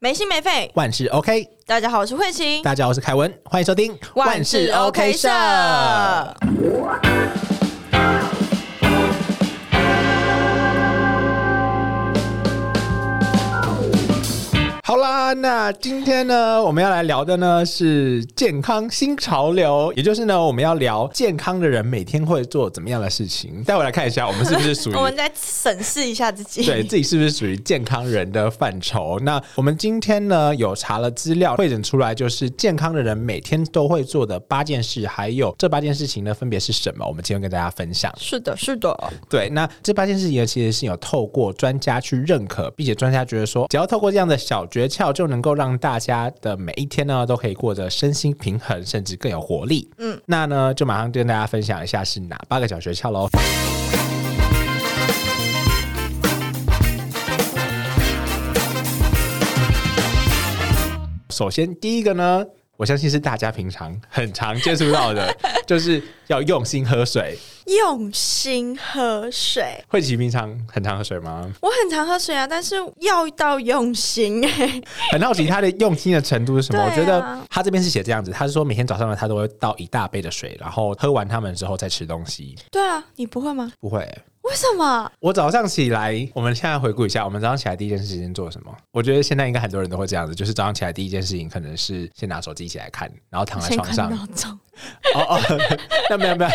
没心没肺。万事 OK，大家好，我是慧琴。大家好，我是凯文，欢迎收听万事 OK 社。好啦，那今天呢，我们要来聊的呢是健康新潮流，也就是呢，我们要聊健康的人每天会做怎么样的事情。带我来看一下，我们是不是属于 我们再审视一下自己，对自己是不是属于健康人的范畴？那我们今天呢有查了资料，会诊出来就是健康的人每天都会做的八件事，还有这八件事情呢分别是什么？我们今天跟大家分享。是的，是的，对，那这八件事情呢，其实是有透过专家去认可，并且专家觉得说，只要透过这样的小诀窍，就能够让大家的每一天呢都可以过得身心平衡，甚至更有活力。嗯，那呢就马上跟大家分享一下是哪八个小诀窍喽。首先，第一个呢，我相信是大家平常很常接触到的，就是要用心喝水。用心喝水。慧琪平常很常喝水吗？我很常喝水啊，但是要到用心哎、很好奇他的用心的程度是什么？啊我觉得他这边是写这样子，他是说每天早上呢，他都会倒一大杯的水，然后喝完它们之后再吃东西。对啊，你不会吗？不会，为什么？我早上起来，我们现在回顾一下，我们早上起来第一件事情做什么？我觉得现在应该很多人都会这样子，就是早上起来第一件事情可能是先拿手机起来看，然后躺在床上。哦哦，那没有没有，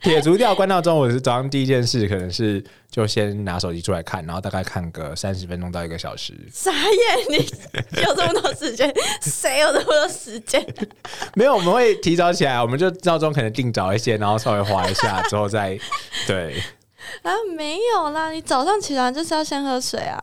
撇除掉关闹钟，我是早上第一件事可能是就先拿手机出来看，然后大概看个三十分钟到一个小时。傻眼，你有这么多时间？谁有这么多时间？没有，我们会提早起来，我们就闹钟可能定早一些，然后稍微滑一下之后再对。啊，没有啦，你早上起床就是要先喝水啊。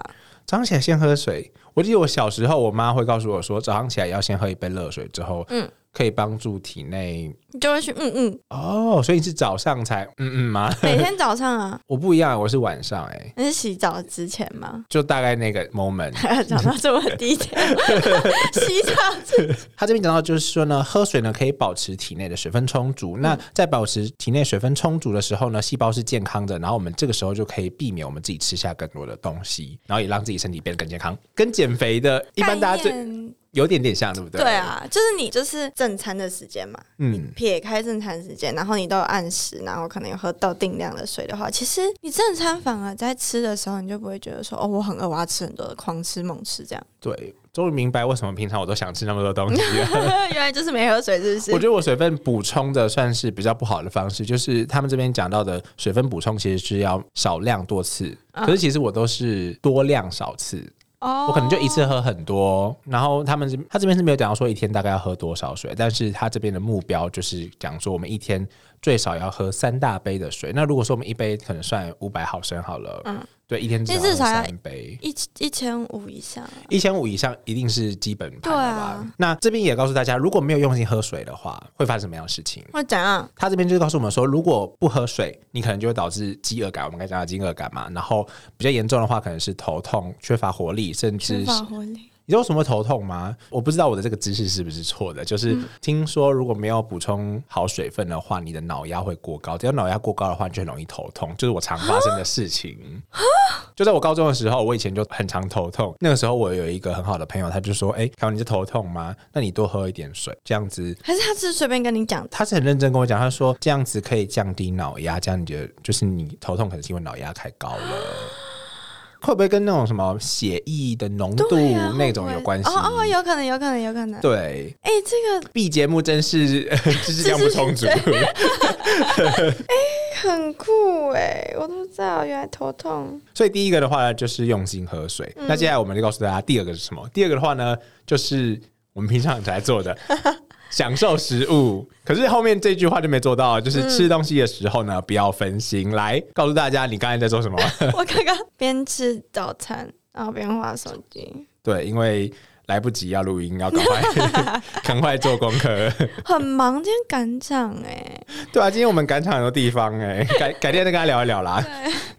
早上起来先喝水。我记得我小时候，我妈会告诉我说，早上起来要先喝一杯热水，之后嗯可以帮助体内。你就会去嗯嗯，哦，所以你是早上才嗯嗯吗？每天早上啊，我不一样，我是晚上哎、那是洗澡之前吗？就大概那个 moment。讲到这么低调，洗澡之他这边讲到就是说呢，喝水呢可以保持体内的水分充足。那在保持体内水分充足的时候呢，细胞是健康的，然后我们这个时候就可以避免我们自己吃下更多的东西，然后也让自己身体变得更健康。跟减肥的一般大家最概念有点点像，对不对？对，啊，就是你就是正餐的时间嘛，嗯，撇开正餐时间，然后你都有按时，然后可能有喝到定量的水的话，其实你正餐反而在吃的时候，你就不会觉得说哦，我很饿，我要吃很多的，狂吃猛吃这样。对，终于明白为什么平常我都想吃那么多东西了。原来就是没喝水，是不是？我觉得我水分补充的算是比较不好的方式，就是他们这边讲到的水分补充其实是要少量多次，可是其实我都是多量少次，哦我可能就一次喝很多。然后他们这他这边是没有讲到说一天大概要喝多少水，但是他这边的目标就是讲说我们一天最少要喝三大杯的水。那如果说我们一杯可能算五百毫升好了，嗯对，一天至少要三杯。一一千五以上啊。一千五以上一定是基本盘了吧？对啊那这边也告诉大家，如果没有用心喝水的话，会发生什么样的事情？会怎样？他这边就是告诉我们说，如果不喝水，你可能就会导致饥饿感。我们刚才讲到饥饿感嘛，然后比较严重的话，可能是头痛、缺乏活力，甚至是缺乏活力。你知道为什么头痛吗？我不知道我的这个知识是不是错的，就是嗯听说如果没有补充好水分的话，你的脑压会过高，只要脑压过高的话，你就很容易头痛，就是我常发生的事情。就在我高中的时候，我以前就很常头痛。那个时候我有一个很好的朋友，他就说：“哎、凯文，你是头痛吗？那你多喝一点水，这样子还是他只是随便跟你讲？他是很认真跟我讲，他说这样子可以降低脑压，这样你觉得就是你头痛可能是因为脑压太高了，会不会跟那种什么血液的浓度啊那种有关系？哦哦，有可能，有可能，有可能。对哎、这个，B 节目真是 知识量不充足。哎很酷哎，我都不知道，原来头痛。所以第一个的话呢，就是用心喝水。嗯那接下来我们就告诉大家第二个是什么？第二个的话呢，就是我们平常很在做的。享受食物，可是后面这句话就没做到，就是吃东西的时候呢，不要分心。来告诉大家，你刚才在做什么？我刚刚边吃早餐，然后边划手机，对，因为来不及要录音，要赶快 赶快做功课。很忙，今天赶场哎。对啊，今天我们赶场很多地方哎、改改天再跟他聊一聊啦。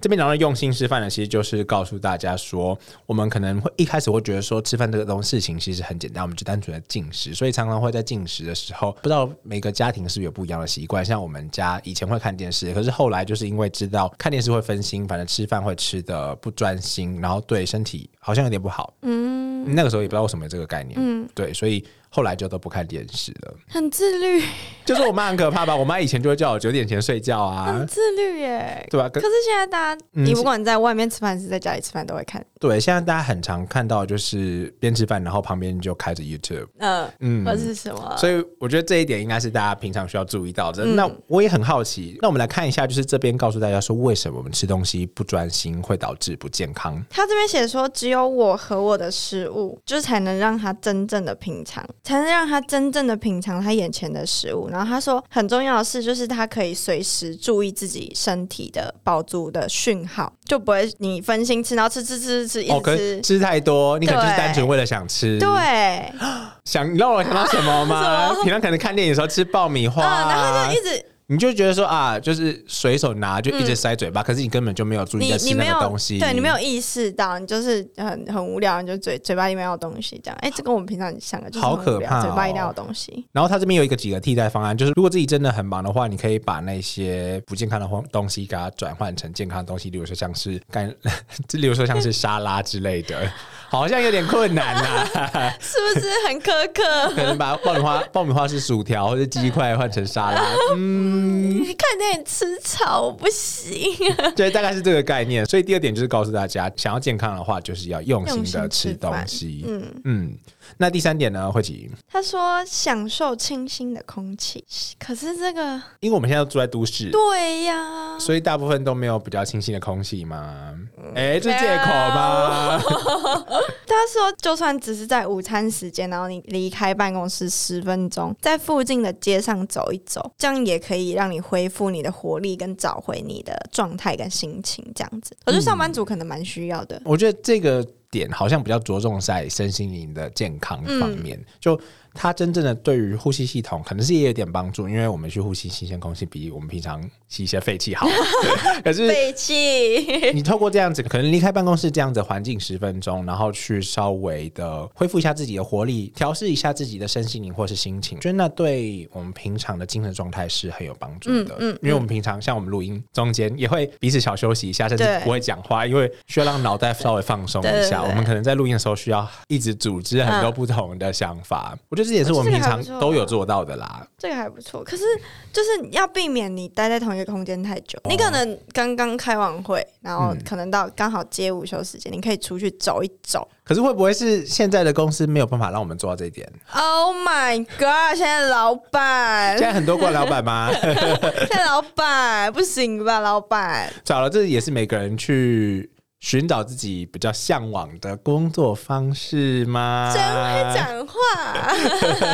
这边讲到用心吃饭呢，其实就是告诉大家说，我们可能会一开始会觉得说吃饭这个东事情其实很简单，我们就单纯的进食，所以常常会在进食的时候，不知道每个家庭是不是有不一样的习惯。像我们家以前会看电视，可是后来就是因为知道看电视会分心，反正吃饭会吃的不专心，然后对身体好像有点不好。嗯，那个时候也不知道为什么有这个概念，嗯，对，所以后来就都不看电视了。很自律，就是我妈很可怕吧？我妈以前就会叫我九点前睡觉啊很，自律耶。对吧、可可是现在大家，嗯你不管在外面吃饭还是在家里吃饭，都会看，对，现在大家很常看到就是边吃饭，然后旁边就开着 YouTube，嗯，嗯或者是什么，所以我觉得这一点应该是大家平常需要注意到的。嗯那我也很好奇，那我们来看一下，就是这边告诉大家说，为什么我们吃东西不专心会导致不健康？他这边写说，只有我和我的食物，就是才能让他真正的品尝，才能让他真正的品尝他眼前的食物。然后他说，很重要的是，就是他可以随时注意自己身体的饱足的讯号，就不会你分心吃，然后吃吃吃吃吃，一哦，可直吃。是吃太多，你可能就是单纯为了想吃，对，想你让我想到什么吗？平常可能看电影的时候吃爆米花、嗯，然啊后就一直你就觉得说啊，就是随手拿就一直塞嘴巴，可是你根本就没有注意你在吃那个东西，对你没有意识到，你就是很很无聊，你就嘴嘴巴里面有东西这样。哎、这跟我们平常想的就是好可怕哦嘴巴一定要有东西。然后他这边有一个几个替代方案，就是如果自己真的很忙的话，你可以把那些不健康的东东西给它转换成健康的东西，例如说像是干，例如说像是沙拉之类的，好像有点困难呐、是不是很苛刻？可能把爆米花爆米花是薯条或者鸡块换成沙拉，嗯，你看电影吃草我不行，对，大概是这个概念。所以第二点就是告诉大家，想要健康的话，就是要用心的吃东西。嗯，嗯，那第三点呢，慧琪，他说享受清新的空气，可是这个因为我们现在都住在都市，对呀，所以大部分都没有比较清新的空气吗？嗯哎、这是借口吗？他说就算只是在午餐时间，然后你离开办公室十分钟，在附近的街上走一走，这样也可以让你恢复你的活力，跟找回你的状态跟心情，这样子。我觉得上班族可能蛮需要的。我觉得这个点好像比较着重在身心灵的健康方面，嗯就它真正的对于呼吸系统可能是也有点帮助，因为我们去呼吸新鲜空气比我们平常吸一些废气好。可是废气，你透过这样子，可能离开办公室这样子的环境十分钟，然后去稍微的恢复一下自己的活力，调试一下自己的身心灵或是心情，觉得那对我们平常的精神状态是很有帮助的。嗯嗯因为我们平常像我们录音中间也会彼此小休息一下，甚至不会讲话，因为需要让脑袋稍微放松一下。我们可能在录音的时候需要一直组织很多不同的想法。我觉得这也是我们平常都有做到的啦。这个还不错。可是就是要避免你待在同一个空间太久。你可能刚刚开完会，然后嗯可能到刚好接午休时间，你可以出去走一走。可是会不会是现在的公司没有办法让我们做到这一点？Oh my god！现在老板现，在很多怪老板吗？现在老板不行吧？老板，找了，这也是每个人去寻找自己比较向往的工作方式吗？真会讲话。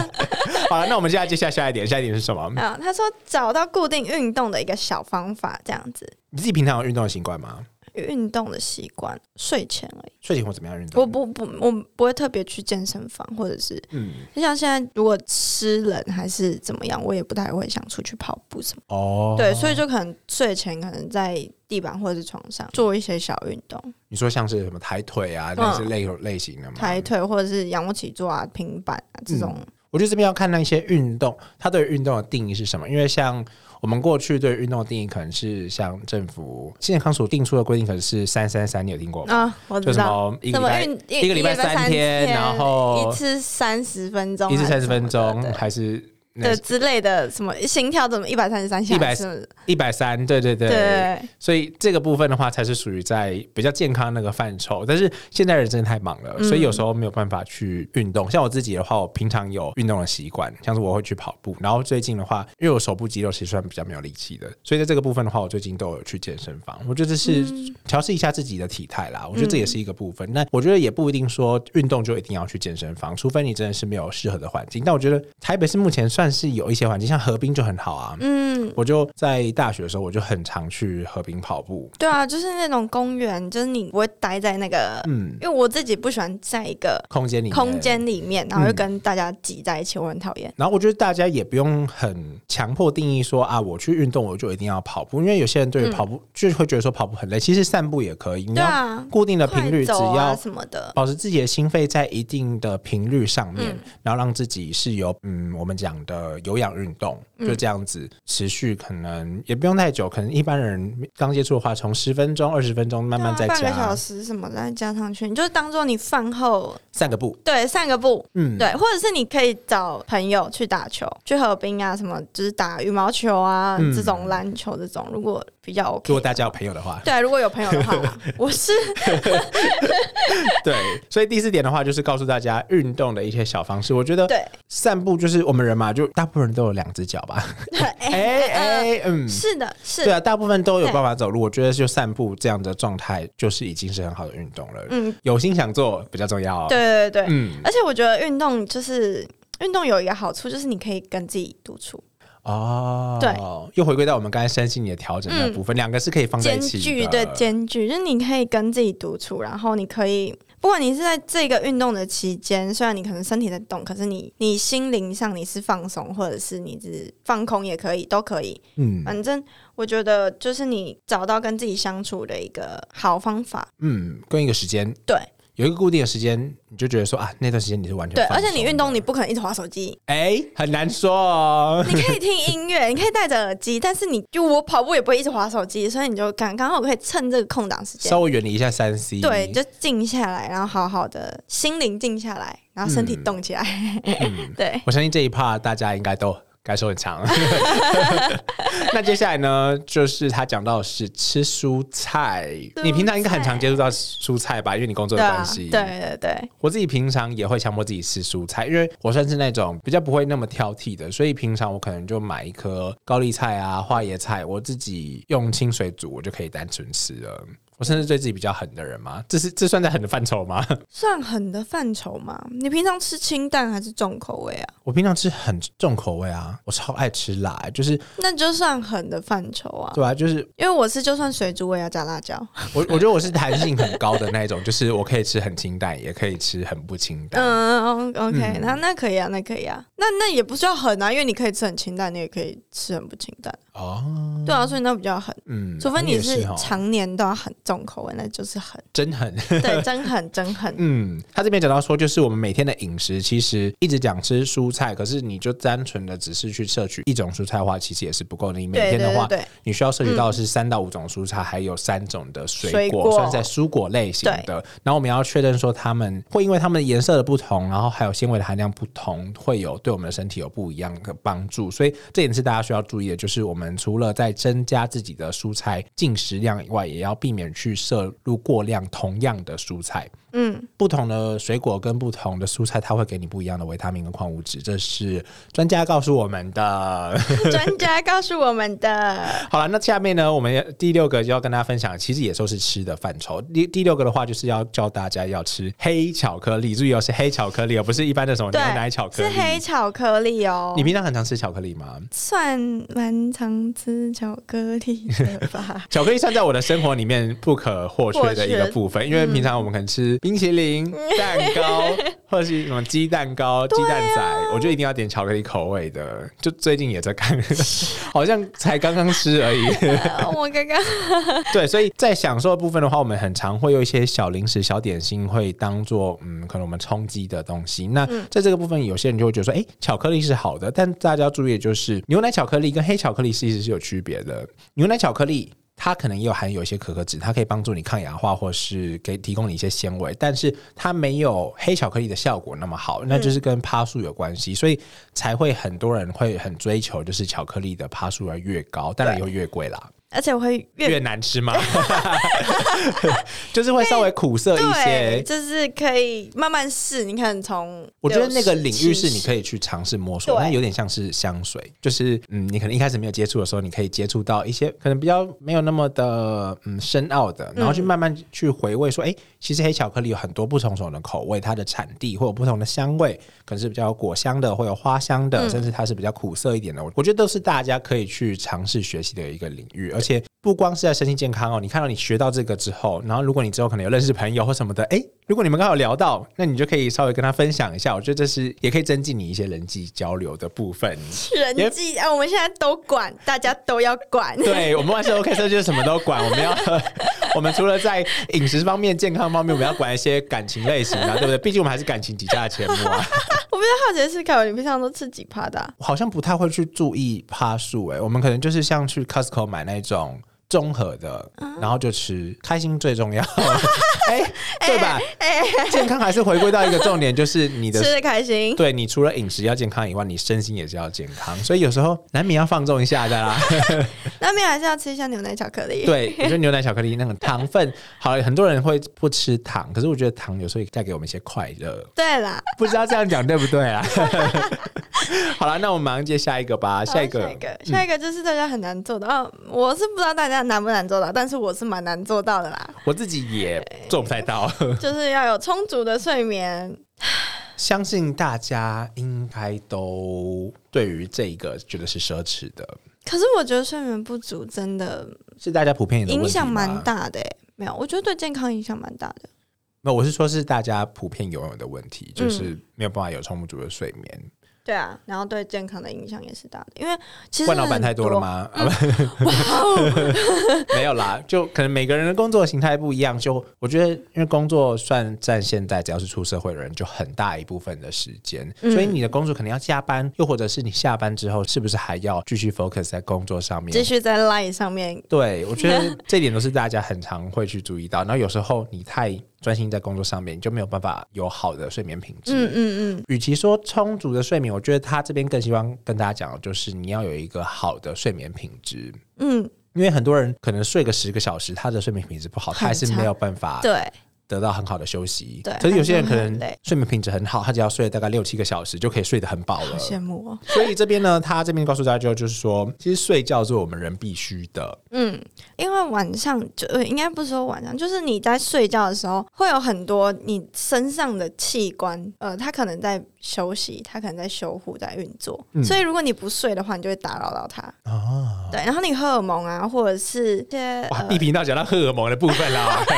好了，那我们现在接下来下一点，下一点是什么？啊，他说找到固定运动的一个小方法，这样子你自己平常有运动的习惯吗？运动的习惯，睡前而已。睡前会怎么样运动我？不不，我不会特别去健身房，或者是嗯，就像现在如果吃冷还是怎么样，我也不太会想出去跑步什么。哦，对，所以就可能睡前可能在地板或者是床上做一些小运动，你说像是什么抬腿啊，那是类类型的吗？抬腿或者是仰卧起坐啊、平板啊这种。我觉得这边要看那些运动，它对运动的定义是什么？因为像我们过去对运动的定义，可能是像政府健康署定出的规定，可能是三三三，你有听过吗？啊，我就什知道。么一个礼拜什么运一个礼拜三天，然后一次三十分钟，一次三十分钟还是对之类的，什么心跳怎么一百三十三下，100是不是一百三？对对对。对，所以这个部分的话，才是属于在比较健康那个范畴。但是现在人真的太忙了，嗯所以有时候没有办法去运动。像我自己的话，我平常有运动的习惯，像是我会去跑步。然后最近的话，因为我手部肌肉其实算比较没有力气的，所以在这个部分的话，我最近都有去健身房。我觉得这是嗯调试一下自己的体态啦。我觉得这也是一个部分。那我觉得也不一定说运动就一定要去健身房，除非你真的是没有适合的环境。但我觉得台北是目前算是有一些环境，像河滨就很好啊。嗯，我就在大学的时候，我就很常去河滨跑步。对啊，就是那种公园，就是你不会待在那个，嗯，因为我自己不喜欢在一个空间里面空。间里面，然后就嗯跟大家挤在一起，我很讨厌。然后我觉得大家也不用很强迫定义说啊，我去运动我就一定要跑步，因为有些人对于跑步、就会觉得说跑步很累，其实散步也可以。你要固定的频率，只要什么的，保持自己的心肺在一定的频率上面，嗯然后让自己是有嗯我们讲的有氧运动，嗯就这样子持续，可能也不用太久，可能一般人刚接触的话，从十分钟、二十分钟慢慢再加啊半个小，时什么再加上去，你就当做你饭后散个步。对散个步，嗯，对，或者是你可以找朋友去打球，去河滨啊，什么就是打羽毛球啊，嗯这种篮球这种，如果比较 OK，如果大家有朋友的话，对，如果有朋友的话，我是 对，所以第四点的话，就是告诉大家运动的一些小方式。我觉得对，散步就是我们人嘛，就大部分人都有两只脚吧。哎哎，嗯，是的，是对啊，大部分都有办法走路。我觉得就散步这样的状态，就是已经是很好的运动了。嗯，有心想做比较重要。对，对对对，嗯，而且我觉得运动就是运动有一个好处，就是你可以跟自己独处，哦，对，又回归到我们刚才身心灵的调整的部分，两个是可以放在一起的。具对间距，就是你可以跟自己独处，然后你可以。不管你是在这个运动的期间，虽然你可能身体在动，可是你你心灵上你是放松，或者是你是放空也可以，都可以。嗯反正我觉得就是你找到跟自己相处的一个好方法。嗯，跟一个时间对有一个固定的时间，你就觉得说啊，那段时间你是完全对，而且你运动你不可能一直划手机，哎很难说。哦。你可以听音乐，你可以戴着耳机，但是你就我跑步也不会一直划手机，所以你就刚刚好可以趁这个空档时间。稍，微远离一下三 C，对，就静下来，然后好好的心灵静下来，然后身体嗯。动起来。嗯。对，我相信这一 part 大家应该都感受很强。那接下来呢，就是他讲到的是吃蔬菜。你平常应该很常接触到蔬菜吧？因为你工作的关，系。对对对，我自己平常也会强迫自己吃蔬菜，因为我算是那种比较不会那么挑剔的，所以平常我可能就买一颗高丽菜啊、花椰菜，我自己用清水煮，我就可以单纯吃了。我甚至对自己比较狠的人吗？这是这算在狠的范畴吗？算狠的范畴吗？你平常吃清淡还是重口味啊？我平常吃很重口味啊，我超爱吃辣，就是那就算狠的范畴啊。对啊，就是因为我是就算水煮我也要加辣椒。我我觉得我是弹性很高的那一种，就是我可以吃很清淡，也可以吃很不清淡。嗯，OK，嗯那那可以啊，那可以啊，那那也不需要狠啊，因为你可以吃很清淡，你也可以吃很不清淡。哦，对啊，所以那比较狠，嗯，除非你是哦常年都要很重口味，那就是很。真狠。对，真狠，真狠。嗯，他这边讲到说，就是我们每天的饮食，其实一直讲吃蔬菜，可是你就单纯的只是去摄取一种蔬菜的话，其实也是不够的。你每天的话，对对对，你需要摄取到的是三到五种蔬菜，还有三种的水果，水果算在蔬果类型的。然后我们要确认说，它们会因为它们的颜色的不同，然后还有纤维的含量不同，会有对我们的身体有不一样的帮助。所以这点是大家需要注意的，就是我们除了在增加自己的蔬菜进食量以外，也要避免去摄入过量同样的蔬菜。嗯，不同的水果跟不同的蔬菜，它会给你不一样的维他命跟矿物质，这是专家告诉我们的。专家告诉我们的。好了，那下面呢，我们第六个就要跟大家分享，其实也都是吃的范畴。第第六个的话，就是要教大家要吃黑巧克力，注意哦，是黑巧克力哦，不是一般的什么牛，奶巧克力是。黑巧克力哦。你平常很常吃巧克力吗？算蛮常吃巧克力的吧？巧克力算在我的生活里面不可或缺的一个部分，因为平常我们可能吃冰淇淋、蛋糕，或者是什么鸡蛋糕、鸡蛋仔，我就一定要点巧克力口味的。就最近也在看，好像才刚刚吃而已。呃 我刚刚对，所以在享受的部分的话，我们很常会有一些小零食、小点心，会当做嗯，可能我们充饥的东西。那在这个部分，有些人就会觉得说，哎、巧克力是好的，但大家要注意的就是，牛奶巧克力跟黑巧克力其实是有区别的。牛奶巧克力。它可能也有含有一些可可脂，它可以帮助你抗氧化，或是给提供你一些纤维，但是它没有黑巧克力的效果那么好，那就是跟趴数有关系，所以才会很多人会很追求，就是巧克力的趴数要越高，当然也会越贵啦。而且我会越越难吃吗？就是会稍微苦涩一，些。就是可以慢慢试。你看从我觉得那个领域是你可以去尝试摸索，对那有点像是香水，就是嗯，你可能一开始没有接触的时候，你可以接触到一些可能比较没有那么的嗯深奥的，然后去慢慢去回味说，哎、其实黑巧克力有很多不同种的口味，它的产地会有不同的香味，可能是比较果香的，会有花香的，甚至它是比较苦涩一点的。我觉得都是大家可以去尝试学习的一个领域，而且不光是在身心健康哦，你看到你学到这个之后，然后如果你之后可能有认识朋友或什么的，哎，如果你们刚好聊到，那你就可以稍微跟他分享一下，我觉得这是也可以增进你一些人际交流的部分。人际啊，我们现在都管，大家都要管。对我们万事 OK 社就是什么都管，我们要 我们除了在饮食方面、健康方面，我们要管一些感情类型的，对不对？毕竟我们还是感情几家的节目啊。我比较好奇的是，凯文，你平常都吃几趴的啊？好像不太会去注意趴数，哎，我们可能就是像去 Costco 买那种综合的，然后就吃，开心最重要，哎，对吧？健康还是回归到一个重点，就是你的吃的开心。对你除了饮食要健康以外，你身心也是要健康，所以有时候难免要放纵一下的啦。难免还是要吃一下牛奶巧克力。对，我觉得牛奶巧克力那个糖分，好，很多人会不吃糖，可是我觉得糖有时候也带给我们一些快乐。对啦，不知道这样讲对不对啊？好了，那我们马上接下一个吧。下一个，下一个，下一个就是大家很难做到。我是不知道大家难不难做到，但是我是蛮难做到的啦。我自己也做不太到，就是要有充足的睡眠。相信大家应该都对于这个觉得是奢侈的。可是我觉得睡眠不足真的是大家普遍影响蛮大的。没有，我觉得对健康影响蛮大的。那我是说，是大家普遍拥有的问题，就是没有办法有充足的睡眠。对啊，然后对健康的影响也是大的，因为其实换老板太多了吗？没有啦，就可能每个人的工作形态不一样。就我觉得，因为工作算占现在只要是出社会的人，就很大一部分的时间，所以你的工作可能要加班，又或者是你下班之后，是不是还要继续 focus 在工作上面，继续在 line 上面？对，我觉得这点都是大家很常会去注意到。然后有时候你太。专心在工作上面，你就没有办法有好的睡眠品质。嗯嗯嗯。与其说充足的睡眠，我觉得他这边更希望跟大家讲的就是你要有一个好的睡眠品质。嗯，因为很多人可能睡个十个小时，他的睡眠品质不好，他还是没有办法。对。得到很好的休息，对。可是有些人可能睡眠品质很好，他只要睡大概六七个小时就可以睡得很饱了。羡慕哦。所以这边呢，他这边告诉大家就就是说，其实睡觉是我们人必须的。嗯，因为晚上就应该不是说晚上，就是你在睡觉的时候，会有很多你身上的器官，呃，它可能在休息，他可能在修护，在运作。所以如果你不睡的话，你就会打扰到他。哦。对，然后你荷尔蒙啊，或者是些哇，一频道讲到荷尔蒙的部分啦。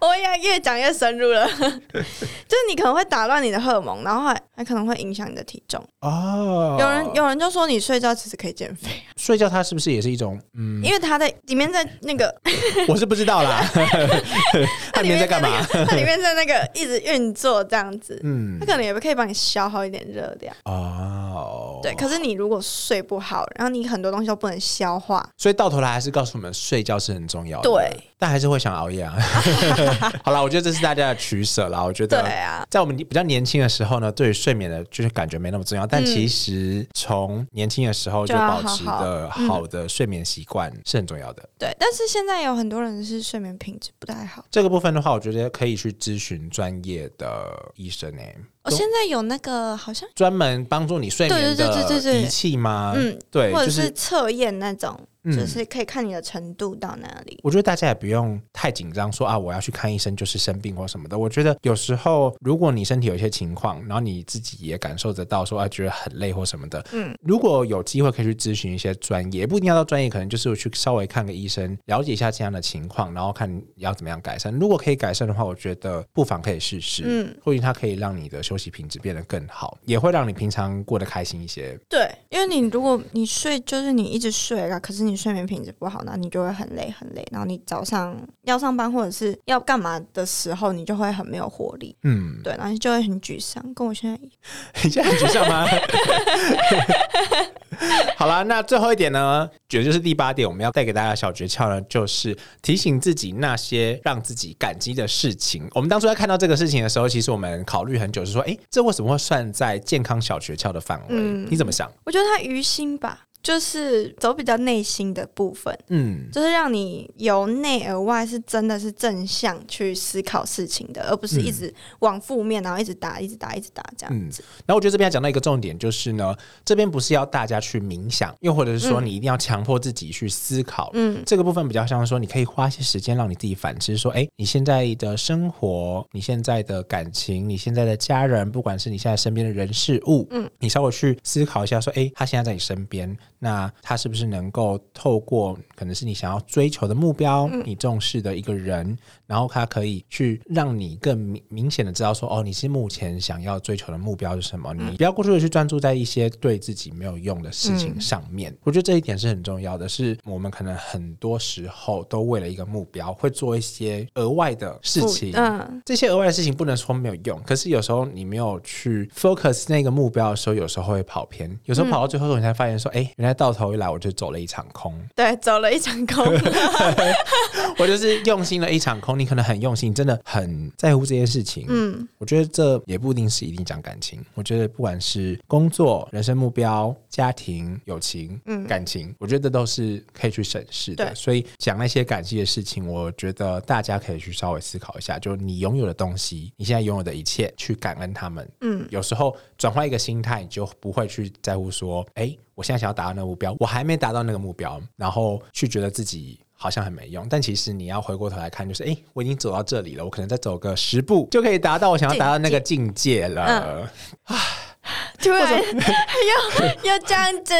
我也越讲越深入了，就是你可能会打乱你的荷尔蒙，然后还还可能会影响你的体重哦。有人有人就说你睡觉其实可以减肥，睡觉它是不是也是一种嗯？因为它在里面在那个，我是不知道啦。它里面在干嘛？它里面在那个一直运作这样子，嗯，它可能也可以帮你消耗一点热量哦。对，可是你如果睡不好，然后你很多东西都不能消化，所以到头来还是告诉我们睡觉是很重要的。对，但还是会想熬夜啊。好了，我觉得这是大家的取舍啦。我觉得，对啊，在我们比较年轻的时候呢，对于睡眠的就是感觉没那么重要。但其实从年轻的时候就保持的好的睡眠习惯是很重要的。对，但是现在有很多人是睡眠品质不太好。这个部分的话，我觉得可以去咨询专业的医生诶。我现在有那个好像专门帮助你睡眠的仪器吗？嗯，对，或者是测验那种。就是可以看你的程度到哪里。我觉得大家也不用太紧张，说啊，我要去看医生就是生病或什么的。我觉得有时候如果你身体有一些情况，然后你自己也感受得到，说啊觉得很累或什么的，嗯，如果有机会可以去咨询一些专业，不一定要到专业，可能就是去稍微看个医生，了解一下这样的情况，然后看要怎么样改善。如果可以改善的话，我觉得不妨可以试试，嗯，或许它可以让你的休息品质变得更好，也会让你平常过得开心一些。对，因为你如果你睡就是你一直睡啊，可是你。睡眠品质不好，那你就会很累很累，然后你早上要上班或者是要干嘛的时候，你就会很没有活力。嗯，对，然后就会很沮丧，跟我现在一样。你现在很沮丧吗？好了，那最后一点呢，觉得就是第八点，我们要带给大家小诀窍呢，就是提醒自己那些让自己感激的事情。我们当初在看到这个事情的时候，其实我们考虑很久，是说，哎，这为什么会算在健康小诀窍的范围？你怎么想？我觉得他于心吧。就是走比较内心的部分，嗯，就是让你由内而外是真的是正向去思考事情的，而不是一直往负面，然后一直打，一直打，一直打这样子。然后我觉得这边要讲到一个重点，就是呢，这边不是要大家去冥想，又或者是说你一定要强迫自己去思考，嗯，这个部分比较像说，你可以花一些时间让你自己反思，说，哎，你现在的生活，你现在的感情，你现在的家人，不管是你现在身边的人事物，嗯，你稍微去思考一下，说，哎，他现在在你身边。那他是不是能够透过可能是你想要追求的目标，你重视的一个人，然后他可以去让你更明明显的知道说，哦，你是目前想要追求的目标是什么？你不要过度的去专注在一些对自己没有用的事情上面。我觉得这一点是很重要的，是我们可能很多时候都为了一个目标会做一些额外的事情。嗯，这些额外的事情不能说没有用，可是有时候你没有去 focus 那个目标的时候，有时候会跑偏。有时候跑到最后，你才发现说，哎、原来到头一来我就走了一场空，对，走了一场空。我就是用心了一场空。你可能很用心，真的很在乎这件事情。嗯，我觉得这也不一定是一定讲感情。我觉得不管是工作、人生目标、家庭、友情、嗯感情，我觉得都是可以去审视的。所以讲那些感激的事情，我觉得大家可以去稍微思考一下，就你拥有的东西，你现在拥有的一切，去感恩他们。嗯，有时候转换一个心态，你就不会去在乎说，哎，我现在想要达到那个目标，我还没达到那个目标，然后去觉得自己。好像很没用，但其实你要回过头来看，就是哎、诶我已经走到这里了，我可能再走个十步就可以达到我想要达到那个境界了。突然又 又这样子，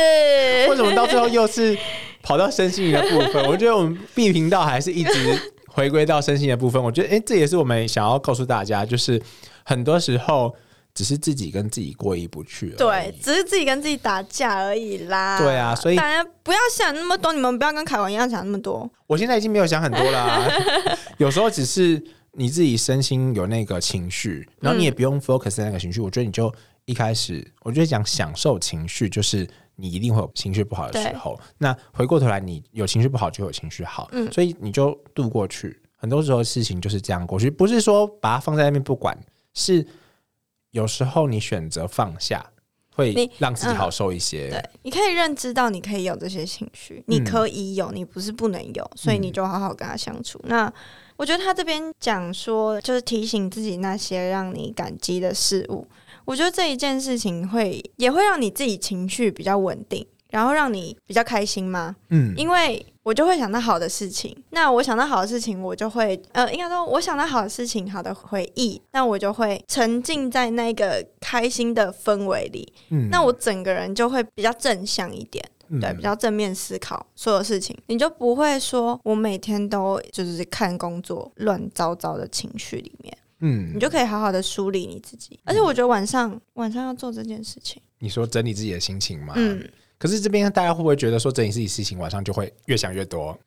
为什么到最后又是跑到身心灵的部分？我觉得我们 B 频道还是一直回归到身心的部分。我觉得，哎、这也是我们想要告诉大家，就是很多时候只是自己跟自己过意不去而对，。只是自己跟自己打架而已啦。对啊所以大家不要想那么多，你们不要跟凯文一样想那么多。我现在已经没有想很多啦、有时候只是你自己身心有那个情绪，然后你也不用 focus 在那个情绪。我觉得你就一开始，我觉得讲享受情绪，就是你一定会有情绪不好的时候。那回过头来，你有情绪不好就有情绪好，嗯所以你就度过去。很多时候事情就是这样过去，不是说把它放在那边不管，是有时候你选择放下，会让自己嗯好受一些。对，你可以认知到你可以有这些情绪，你可以有，你不是不能有，所以你就好好跟他相处。那我觉得他这边讲说，就是提醒自己那些让你感激的事物。我觉得这一件事情会也会让你自己情绪比较稳定，然后让你比较开心吗？嗯，因为我就会想到好的事情，那我想到好的事情，我就会呃，应该说我想到好的事情、好的回忆，那我就会沉浸在那个开心的氛围里，嗯那我整个人就会比较正向一点。嗯对，比较正面思考所有事情，你就不会说我每天都就是看工作乱糟糟的情绪里面，嗯你就可以好好的梳理你自己。而且我觉得晚上晚上要做这件事情，你说整理自己的心情吗？嗯，可是这边大家会不会觉得说整理自己事情，晚上就会越想越多？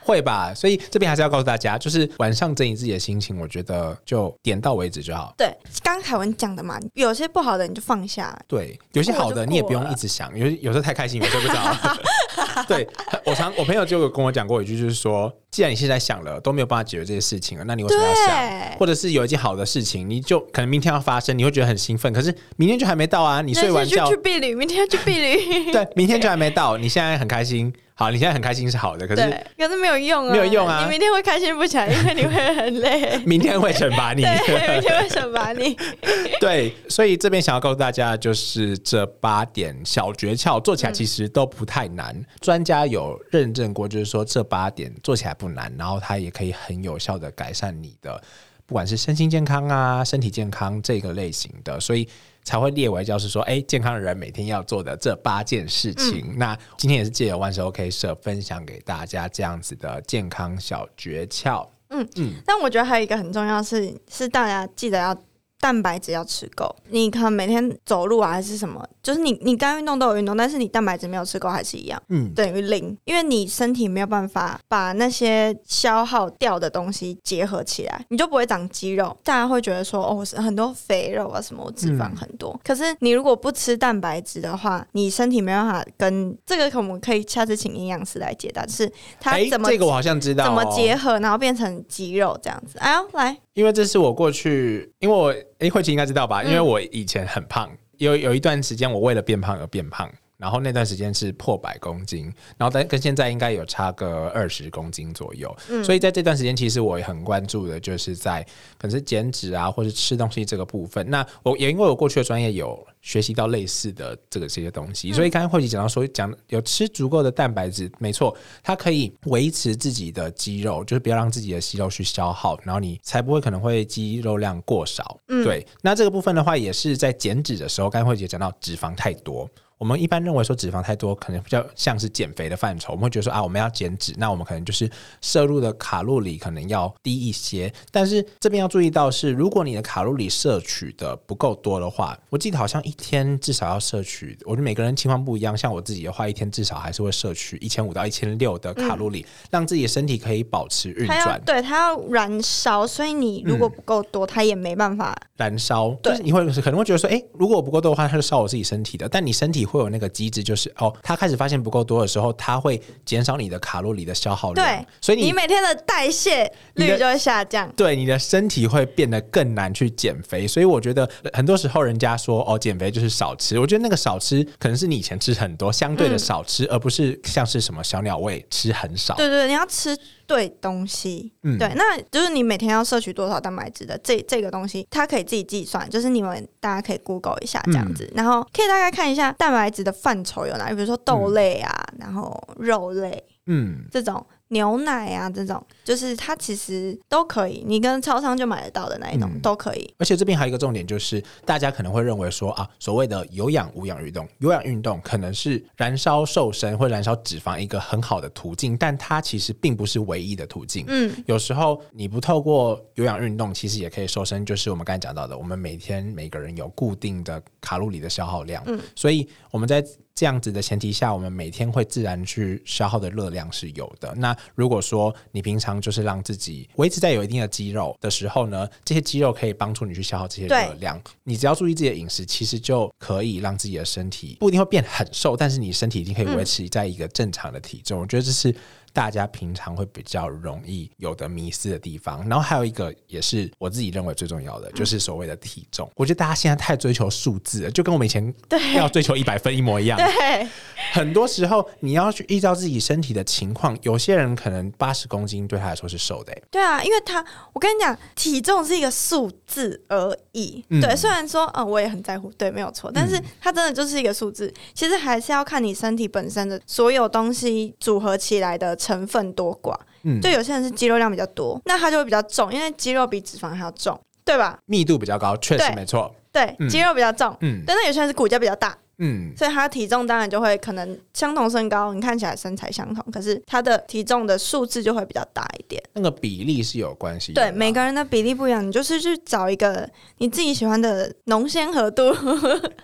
会吧，所以这边还是要告诉大家，就是晚上整理自己的心情，我觉得就点到为止就好。对，刚刚凯文讲的嘛，有些不好的你就放下，对，有些好的你也不用一直想，有有时候太开心，有时候不知道。对我常我朋友就有跟我讲过一句，就是说，既然你现在想了都没有办法解决这些事情了，那你为什么要想？或者是有一件好的事情，你就可能明天要发生，你会觉得很兴奋，可是明天就还没到啊！你睡完觉就去，避旅，明天要去避旅，对，明天就还没到，你现在很开心，好，你现在很开心是好的，可是，可是没有用啊，没有用啊你明天会开心不起来，因为你会很累。明天会惩罚你。对，明天会惩罚你。对，所以这边想要告诉大家，就是这八点小诀窍，做起来其实都不太难。专家有认证过，就是说这八点做起来不难，然后它也可以很有效的改善你的，不管是身心健康啊、身体健康这个类型的，所以。才会列为就是说，哎，健康的人每天要做的这八件事情。那今天也是借由万事 OK 社分享给大家这样子的健康小诀窍。嗯嗯但我觉得还有一个很重要是，是大家记得要蛋白质要吃够。你可能每天走路啊，还是什么，就是你你该运动都有运动，但是你蛋白质没有吃够，还是一样嗯，等于零，因为你身体没有办法把那些消耗掉的东西结合起来，你就不会长肌肉。大家会觉得说，哦，我是很多肥肉啊，什么我脂肪很多。可是你如果不吃蛋白质的话，你身体没办法跟这个，我们可以下次请营养师来解答，就是它哎，怎么、这个我好像知道、哦，怎么结合，然后变成肌肉这样子。哎呦，来，因为这是我过去，因为我诶，慧琪应该知道吧？嗯因为我以前很胖，有有一段时间我为了变胖而变胖，然后那段时间是破百公斤，然后但跟现在应该有差个二十公斤左右。嗯所以在这段时间，其实我也很关注的，就是在可能是减脂啊，或是吃东西这个部分。那我也因为我过去的专业有学习到类似的这个这些东西，所以刚才慧琪讲到说讲有吃足够的蛋白质，没错，它可以维持自己的肌肉，就是不要让自己的肌肉去消耗，然后你才不会可能会肌肉量过少。嗯对，那这个部分的话，也是在减脂的时候，刚才慧姐讲到脂肪太多。我们一般认为说脂肪太多，可能比较像是减肥的范畴，我们会觉得说啊，我们要减脂，那我们可能就是摄入的卡路里可能要低一些。但是这边要注意到是，如果你的卡路里摄取的不够多的话，我记得好像一天至少要摄取，我觉得每个人情况不一样。像我自己的话，一天至少还是会摄取一千五到一千六的卡路里，让自己的身体可以保持运转。对它要燃烧，所以你如果不够多，它也没办法。燃烧，对就是你会可能会觉得说，哎、如果我不够多的话，它就烧我自己身体的。但你身体会有那个机制，就是哦，它开始发现不够多的时候，它会减少你的卡路里的消耗量对，所以你你每天的代谢率就会下降。对你的身体会变得更难去减肥。所以我觉得很多时候人家说哦，减肥就是少吃，我觉得那个少吃可能是你以前吃很多，相对的少吃，而不是像是什么小鸟胃吃很少。对对，你要吃对东西。嗯对，那就是你每天要摄取多少蛋白质的这这个东西，它可以自己计算，就是你们大家可以 Google 一下这样子，然后可以大概看一下蛋白质的范畴有哪里，比如说豆类啊，然后肉类嗯，这种。牛奶啊，这种就是它其实都可以，你跟超商就买得到的那一种、嗯都可以。而且这边还有一个重点，就是大家可能会认为说啊，所谓的有氧无氧运动，有氧运动可能是燃烧瘦身或燃烧脂肪一个很好的途径，但它其实并不是唯一的途径。嗯，有时候你不透过有氧运动，其实也可以瘦身。就是我们刚才讲到的，我们每天每个人有固定的卡路里的消耗量，嗯所以我们在这样子的前提下，我们每天会自然去消耗的热量是有的。那如果说你平常就是让自己维持在有一定的肌肉的时候呢，这些肌肉可以帮助你去消耗这些热量。你只要注意自己的饮食，其实就可以让自己的身体不一定会变很瘦，但是你身体已经可以维持在一个正常的体重。我觉得这是大家平常会比较容易有的迷失的地方。然后还有一个也是我自己认为最重要的，就是所谓的体重。我觉得大家现在太追求数字了，就跟我们以前 对要追求一百分一模一样。对，很多时候你要去依照自己身体的情况，有些人可能八十公斤对他来说是瘦的、欸，对啊，因为他，我跟你讲，体重是一个数字而已。嗯对，虽然说，嗯，我也很在乎，对，没有错，但是它真的就是一个数字。其实还是要看你身体本身的所有东西组合起来的成分多寡。嗯，就有些人是肌肉量比较多，那他就会比较重，因为肌肉比脂肪还要重，对吧？密度比较高，确实没错。对，嗯肌肉比较重。嗯但是有些人是骨架比较大，嗯，所以他的体重当然就会可能相同身高，你看起来身材相同，可是他的体重的数字就会比较大一点。那个比例是有关系。对，每个人的比例不一样，你就是去找一个你自己喜欢的浓鲜合度。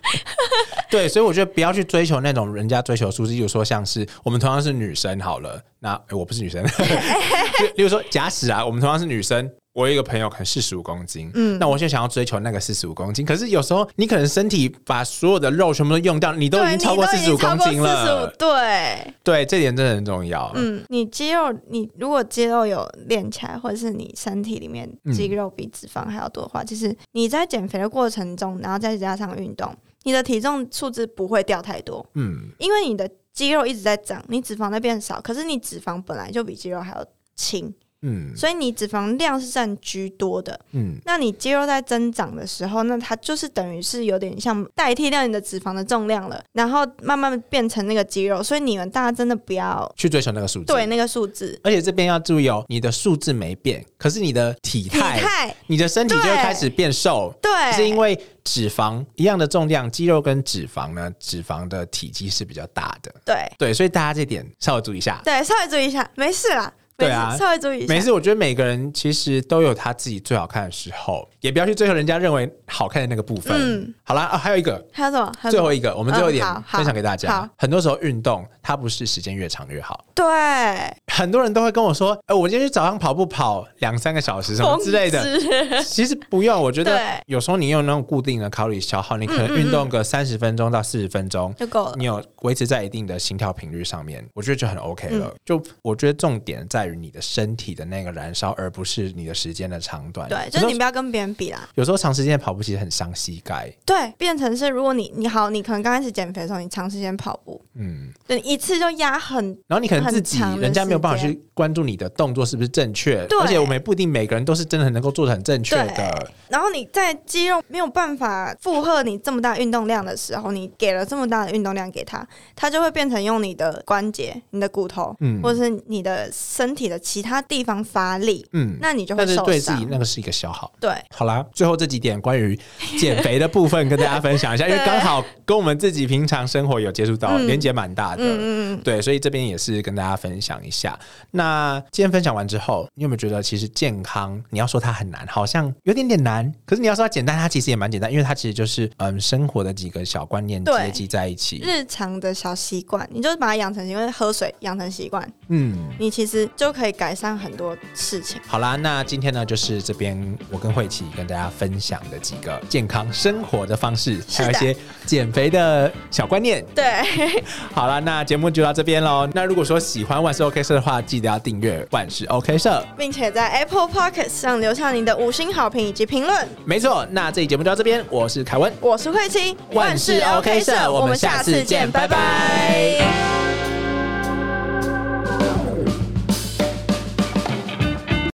对，所以我觉得不要去追求那种人家追求数字，例如说像是我们同样是女生好了，那、诶我不是女生，就例如说假使啊，我们同样是女生。我有一个朋友可能四十五公斤，嗯，那我就想要追求那个四十五公斤，可是有时候你可能身体把所有的肉全部都用掉，你都已，经超过四十五公斤了。45，对，对，这点真的很重要。嗯，你肌肉，你如果肌肉有练起来，或者是你身体里面嗯肌肉比脂肪还要多的话，其实你在减肥的过程中，然后再加上运动，你的体重数字不会掉太多，嗯，因为你的肌肉一直在长，你脂肪在变少，可是你脂肪本来就比肌肉还要轻，嗯所以你脂肪量是占居多的。嗯，那你肌肉在增长的时候，那它就是等于是有点像代替掉你的脂肪的重量了，然后慢慢变成那个肌肉。所以你们大家真的不要去追求那个数字。对那个数字而且这边要注意哦，你的数字没变，可是你的体体态，态，你的身体就会开始变瘦。对，是因为脂肪一样的重量，肌肉跟脂肪呢，脂肪的体积是比较大的。对对，所以大家这点稍微注意一下。对，稍微注意一下，没事啦，对啊稍微注意一下，没事，我觉得每个人其实都有他自己最好看的时候，也不要去追求人家认为好看的那个部分。嗯好啦，啊，还有一个，还有什么？最后一个，我们最后一点分享给大家好。很多时候运动它不是时间越长越好，对很多人都会跟我说，哎、我今天去早上跑步跑两三个小时什么之类的。其实不用，我觉得有时候你用那种固定的卡路里消耗，你可能运动个三十分钟到四十分钟，就够了。你有维持在一定的心跳频率上面，我觉得就很 OK 了。嗯就我觉得重点在于你的身体的那个燃烧，而不是你的时间的长短。对，就是你不要跟别人比啦。有时候长时间跑步其实很伤膝盖。对，变成是如果你你好，你可能刚开始减肥的时候，你长时间跑步，嗯，对，一次就压很，然后你可能自己人家没有办法去关注你的动作是不是正确，对而且我们也不一定每个人都是真的能够做的很正确的。然后你在肌肉没有办法负荷你这么大运动量的时候，你给了这么大的运动量给他，他就会变成用你的关节、你的骨头，嗯或者是你的身体的其他地方发力，嗯，那你就会受但是对自己伤。那个是一个消耗。对，好啦，最后这几点关于减肥的部分跟大家分享一下，因为对刚好跟我们自己平常生活有接触到，嗯连接蛮大的。嗯对，所以这边也是跟大家分享一下。那今天分享完之后，你有没有觉得其实健康，你要说它很难，好像有点点难；可是你要说它简单，它其实也蛮简单，因为它其实就是嗯生活的几个小观念对接集在一起。日常的小习惯，你就是把它养成习惯，喝水养成习惯，嗯，你其实就可以改善很多事情。好啦，那今天呢，就是这边我跟慧琪跟大家分享的几个健康生活的方式，还有一些减肥的小观念。对，好了，那节目就到这边喽。那如果说喜欢万事 OK 社的话，记得要订阅万事 OK 社。并且在 Apple p o c k e t 上留下您的五星好评以及评论。没错，那这期节目就到这边，我是凯文，我是慧琪，万事 OK 社，我们下次见，拜拜